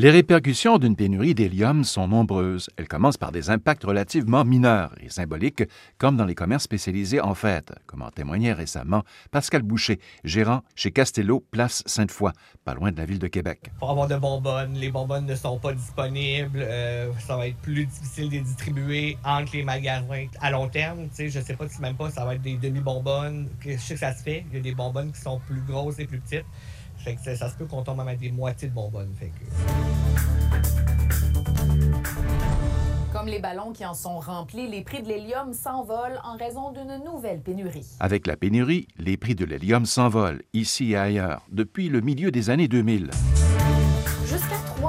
Les répercussions d'une pénurie d'hélium sont nombreuses. Elles commencent par des impacts relativement mineurs et symboliques, comme dans les commerces spécialisés en fêtes, comme en témoignait récemment Pascal Boucher, gérant chez Castello, place Sainte-Foy, pas loin de la ville de Québec. Pour avoir de bonbonnes, les bonbonnes ne sont pas disponibles. Euh, ça va être plus difficile de les distribuer entre les magasins à long terme. Je ne sais pas si même pas ça va être des demi-bonbonnes. Je sais que ça se fait. Il y a des bonbonnes qui sont plus grosses et plus petites. Que ça, se peut qu'on tombe avec des moitiés de bonbonnes. Fait Comme les ballons qui en sont remplis, les prix de l'hélium s'envolent en raison d'une nouvelle pénurie. Avec la pénurie, les prix de l'hélium s'envolent, ici et ailleurs, depuis le milieu des années 2000.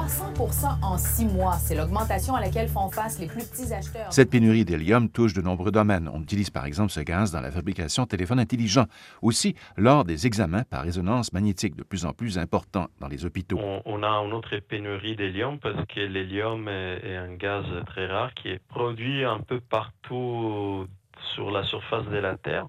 Jusqu'à 300 en six mois. C'est l'augmentation à laquelle font face les plus petits acheteurs. Cette pénurie d'hélium touche de nombreux domaines. On utilise par exemple ce gaz dans la fabrication de téléphones intelligents. Aussi, lors des examens par résonance magnétique de plus en plus importants dans les hôpitaux. On, a une autre pénurie d'hélium parce que l'hélium est un gaz très rare qui est produit un peu partout sur la surface de la Terre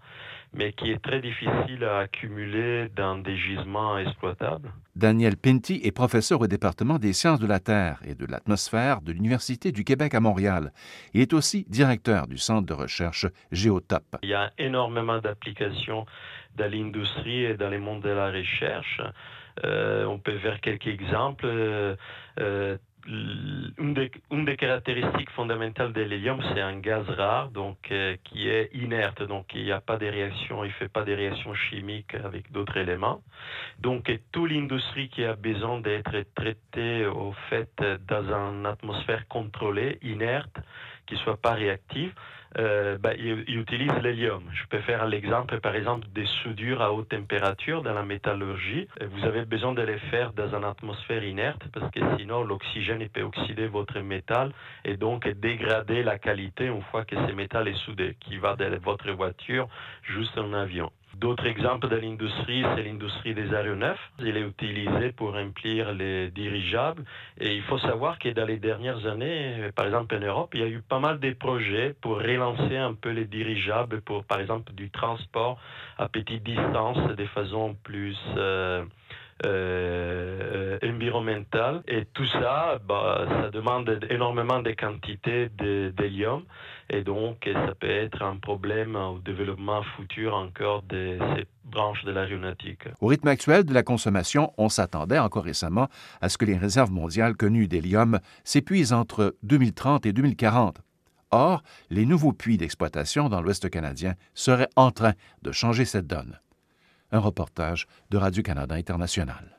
mais qui est très difficile à accumuler dans des gisements exploitables. Daniel Pinty est professeur au département des sciences de la Terre et de l'atmosphère de l'Université du Québec à Montréal. Il est aussi directeur du centre de recherche Géotop. Il y a énormément d'applications dans l'industrie et dans les mondes de la recherche. Euh, on peut faire quelques exemples. Euh, une des, caractéristiques fondamentales de l'hélium, c'est un gaz rare, donc euh, qui est inerte, donc il n'y a pas de réaction, il fait pas de réaction chimiques avec d'autres éléments. Donc toute l'industrie qui a besoin d'être traitée au fait dans une atmosphère contrôlée, inerte, qui soit pas réactive, euh, ben, ils, utilisent l'hélium. Je peux faire l'exemple, par exemple, des soudures à haute température dans la métallurgie. Vous avez besoin de les faire dans une atmosphère inerte parce que sinon l'oxygène peut oxyder votre métal et donc dégrader la qualité une fois que ce métal est soudé, qui va de votre voiture jusqu'en en avion. D'autres exemples de l'industrie, c'est l'industrie des aéronefs. Il est utilisé pour remplir les dirigeables. Et il faut savoir que dans les dernières années, par exemple en Europe, il y a eu pas mal de projets pour relancer un peu les dirigeables pour, par exemple, du transport à petite distance de façon plus euh, euh, environnementale. Et tout ça, bah, ça demande énormément de quantités d'hélium. Et donc, ça peut être un problème au développement futur encore de ces branches de l'aéronautique. Au rythme actuel de la consommation, on s'attendait encore récemment à ce que les réserves mondiales connues d'hélium s'épuisent entre 2030 et 2040. Or, les nouveaux puits d'exploitation dans l'Ouest canadien seraient en train de changer cette donne. Un reportage de Radio-Canada International.